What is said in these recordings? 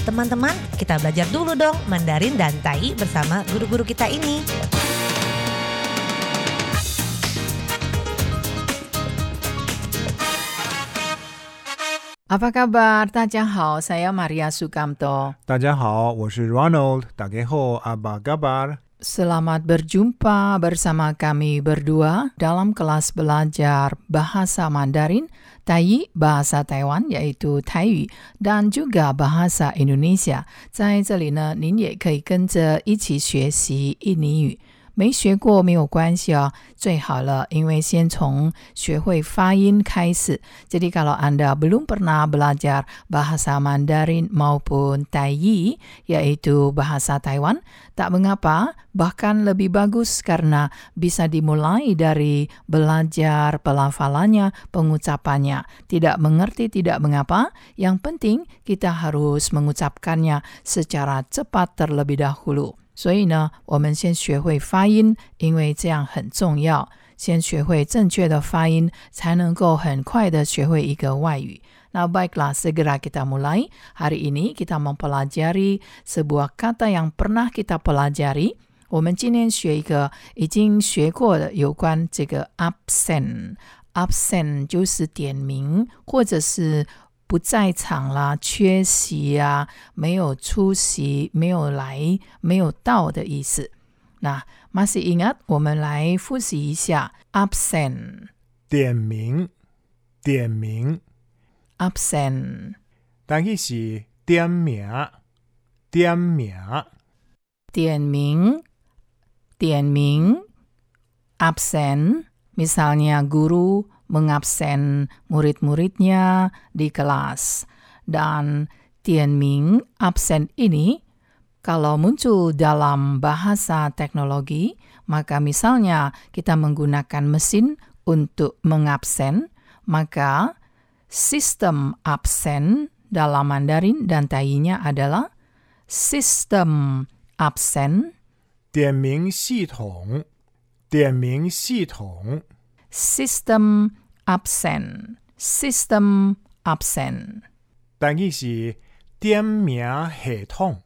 Teman-teman, kita belajar dulu dong Mandarin dan Tai bersama guru-guru kita ini. Apa kabar? Tajahau, saya Maria Sukamto. Tajahau, 我是 Ronald. Tageho, apa kabar? Selamat berjumpa bersama kami berdua dalam kelas belajar bahasa Mandarin Tai bahasa Taiwan yaitu Taiyu dan juga bahasa Indonesia. 在这里呢，您也可以跟着一起学习印尼语。 没学过没有关系哦，最好了，因为先从学会发音开始。Jadi kalau Anda belum pernah belajar bahasa Mandarin maupun Tai, yaitu bahasa Taiwan, tak mengapa, bahkan lebih bagus karena bisa dimulai dari belajar pelafalannya, pengucapannya. Tidak mengerti tidak mengapa, yang penting kita harus mengucapkannya secara cepat terlebih dahulu. 所以呢，我们先学会发音，因为这样很重要。先学会正确的发音，才能够很快的学会一个外语。Nah, baiklah, segera kita mulai. Hari ini kita mempelajari sebuah kata yang pernah kita pelajari. 我们今天学一个已经学过的有关这个 absent。absent 就是点名，或者是不在场啦、缺席啊、没有出席、没有来、没有到的意思。那 masih ingat？我们来复习一下 absent。点名，点名， absent 但去是点名，点名，点名点名 absent misalnya guru mengabsen murid-muridnya di kelas dan tianming absen ini kalau muncul dalam bahasa teknologi maka misalnya kita menggunakan mesin untuk mengabsen maka sistem absen dalam Mandarin dan Tainya adalah sistem absen 点名系统，点名系统， system absent system absent 但去是点名系统，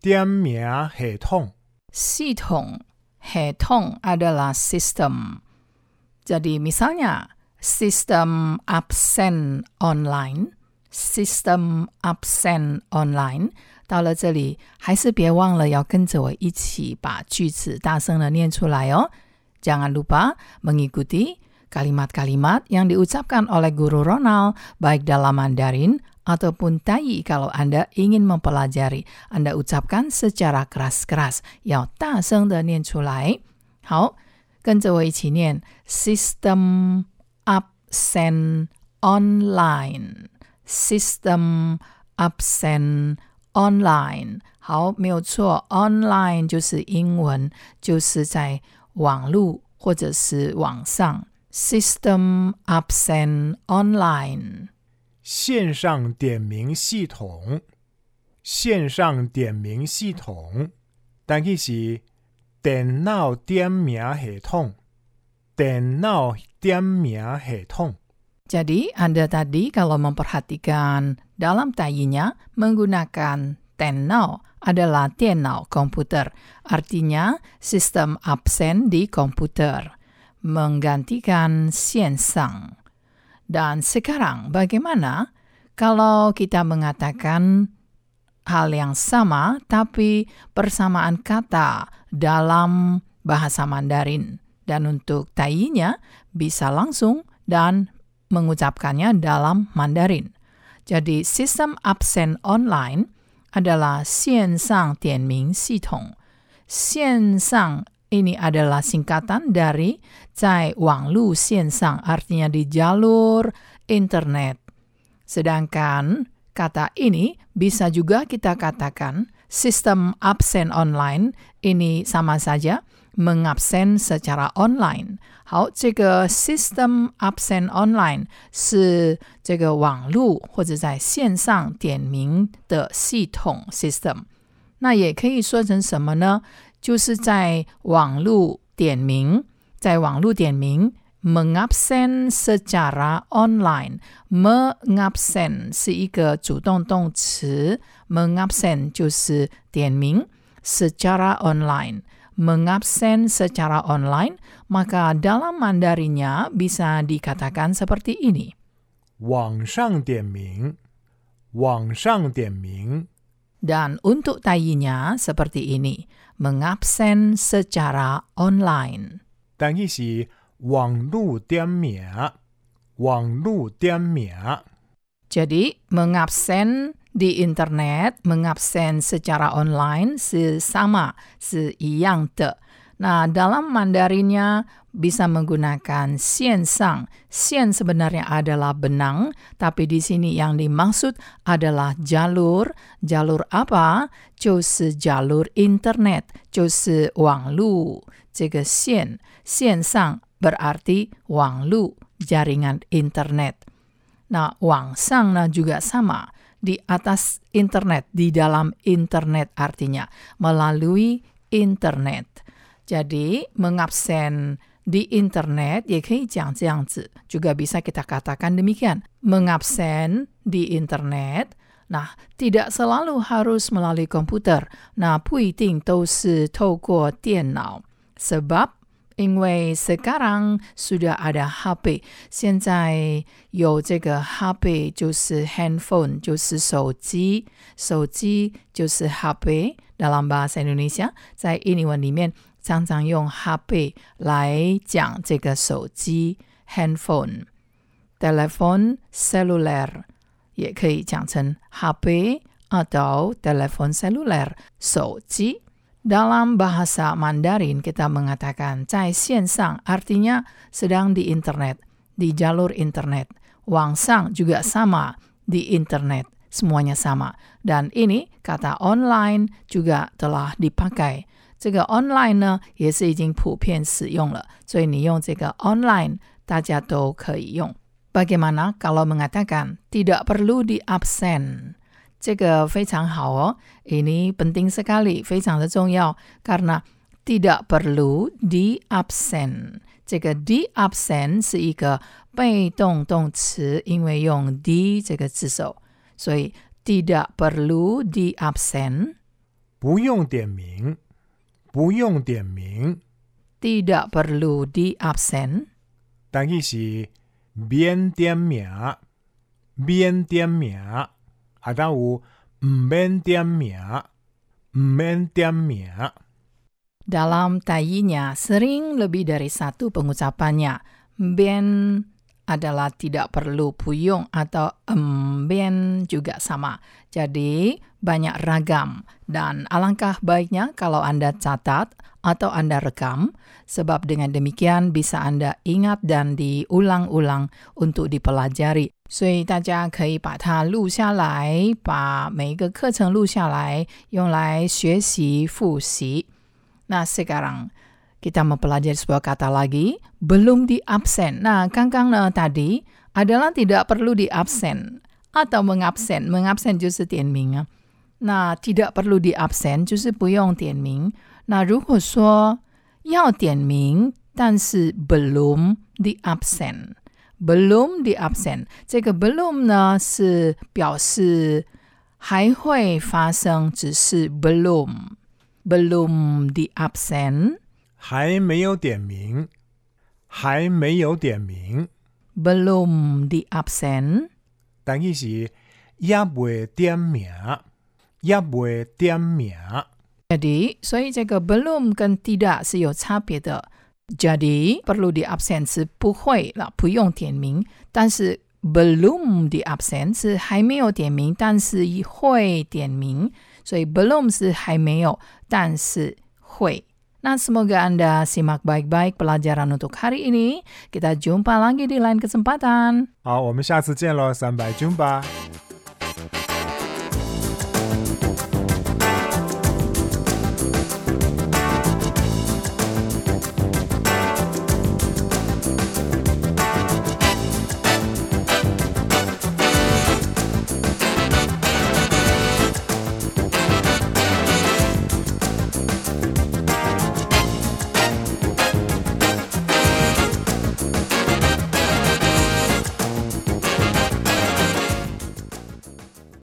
点名系统，系统 hetong adalah system jadi misalnya sistem absent online system absent online 到了这里，还是别忘了要跟着我一起把句子大声的念出来哦。Jangan lupa mengikuti kalimat-kalimat yang diucapkan oleh guru Ronald baik dalam Mandarin ataupun Tai kalau Anda ingin mempelajari. Anda ucapkan secara keras-keras, 要大声的念出来。好，跟着我一起念 System absent online System absent online 好，没有错，online 就是英文，就是在网络或者是网上。 System absent online 线上点名系统，线上点名系统，但去是电脑点名系统，电脑点名系统。 Jadi Anda tadi kalau memperhatikan dalam tayinya menggunakan tenau adalah tenau komputer. Artinya sistem absen di komputer. Menggantikan 线上. Dan sekarang bagaimana kalau kita mengatakan hal yang sama tapi persamaan kata dalam bahasa Mandarin dan untuk tayinya bisa langsung dan mengucapkannya dalam Mandarin. Jadi sistem absen online adalah 线上点名系统。线上 ini adalah singkatan dari 在网路线上 artinya di jalur internet. Sedangkan kata ini bisa juga kita katakan sistem absen online ini sama saja mengabsen secara online。好，这个 system absent online 是这个网络或者在线上点名的系统 system。那也可以说成什么呢？ 就是在网络点名，在网络点名 mengabsen secara online. mengabsen 是一个主动动词，mengabsen 就是点名，secara online。mengabsen secara online, maka dalam Mandarinnya bisa dikatakan seperti ini. 网上点名，网上点名， Dan untuk tayinya seperti ini, mengabsen secara online. 但伊是网络点名，网络点名， Jadi, mengabsen di internet, mengabsen secara online sama, 是一样的。 Nah, dalam Mandarinnya bisa menggunakan 线上. 线 sebenarnya adalah benang, tapi di sini yang dimaksud adalah jalur. Jalur apa? 就是jalur internet, 就是网路。这个线线上 berarti 网路 jaringan internet. Nah, 网上 呢 juga sama di atas internet, di dalam internet artinya melalui internet. Jadi mengabsen di internet 也可以讲这样子，juga bisa kita katakan demikian. Mengabsen di internet Nah, tidak selalu harus melalui komputer. Nah, 不一定都是透过电脑。sebab 因为 sekarang sudah ada HP，现在有这个 HP 就是 handphone，就是手机，手机就是 HP。dalam bahasa Indonesia，在印尼文里面 常常用 HP 来讲这个手机 handphone。telepon seluler 也可以讲成 HP atau telepon seluler 手机。Dalam bahasa Mandarin kita mengatakan 在线上 artinya sedang di internet, di jalur internet. Wang sang juga sama di internet, semuanya sama. Dan ini kata online juga telah dipakai. 这个 online 呢也是已经普遍使用了，所以你用这个 online 大家都可以用。Bagaimana kalau mengatakan tidak perlu di absen? 这个非常好哦，ini penting sekali，非常的重要，karena tidak perlu di absen。这个 di absen 是一个被动动词，因为用 di 这个字首，所以 tidak perlu di absen。不用点名， 不用点名， tidak perlu di absen。但伊是免点名，免点名，啊，当有毋免点名，毋免点名。 Dalam tayinya sering lebih dari satu pengucapannya. Ben adalah tidak perlu puyung atau emben juga sama. Jadi banyak ragam dan alangkah baiknya kalau Anda catat atau Anda rekam sebab dengan demikian bisa Anda ingat dan diulang-ulang untuk dipelajari. 所以大家可以把它录下来，把每一个课程录下来，用来学习复习。Nah, sekarang kita mempelajari sebuah kata lagi, belum di absen. Nah, kangkang tadi adalah tidak perlu di absen atau mengabsen. Mengabsen 就是点名啊。那 tidak perlu di absen 就是不用点名。那如果说要点名，但是 belum di absen。belum di absen，这个 belum 呢是表示还会发生，只是 belum belum di absen， 还没有点名，还没有点名，belum di absen，但伊是也未点名，也未点名。jadi 所以这个 belum 跟 tidak 是有差别的。jadi perlu di absen 是不会了，不用点名，但是 belum di absen 是还没有点名，但是会点名，所以 belum 是还没有，但是会。Nah, semoga Anda simak baik-baik pelajaran untuk hari ini. Kita jumpa lagi di lain kesempatan. 好，我们下次见喽，三百军吧。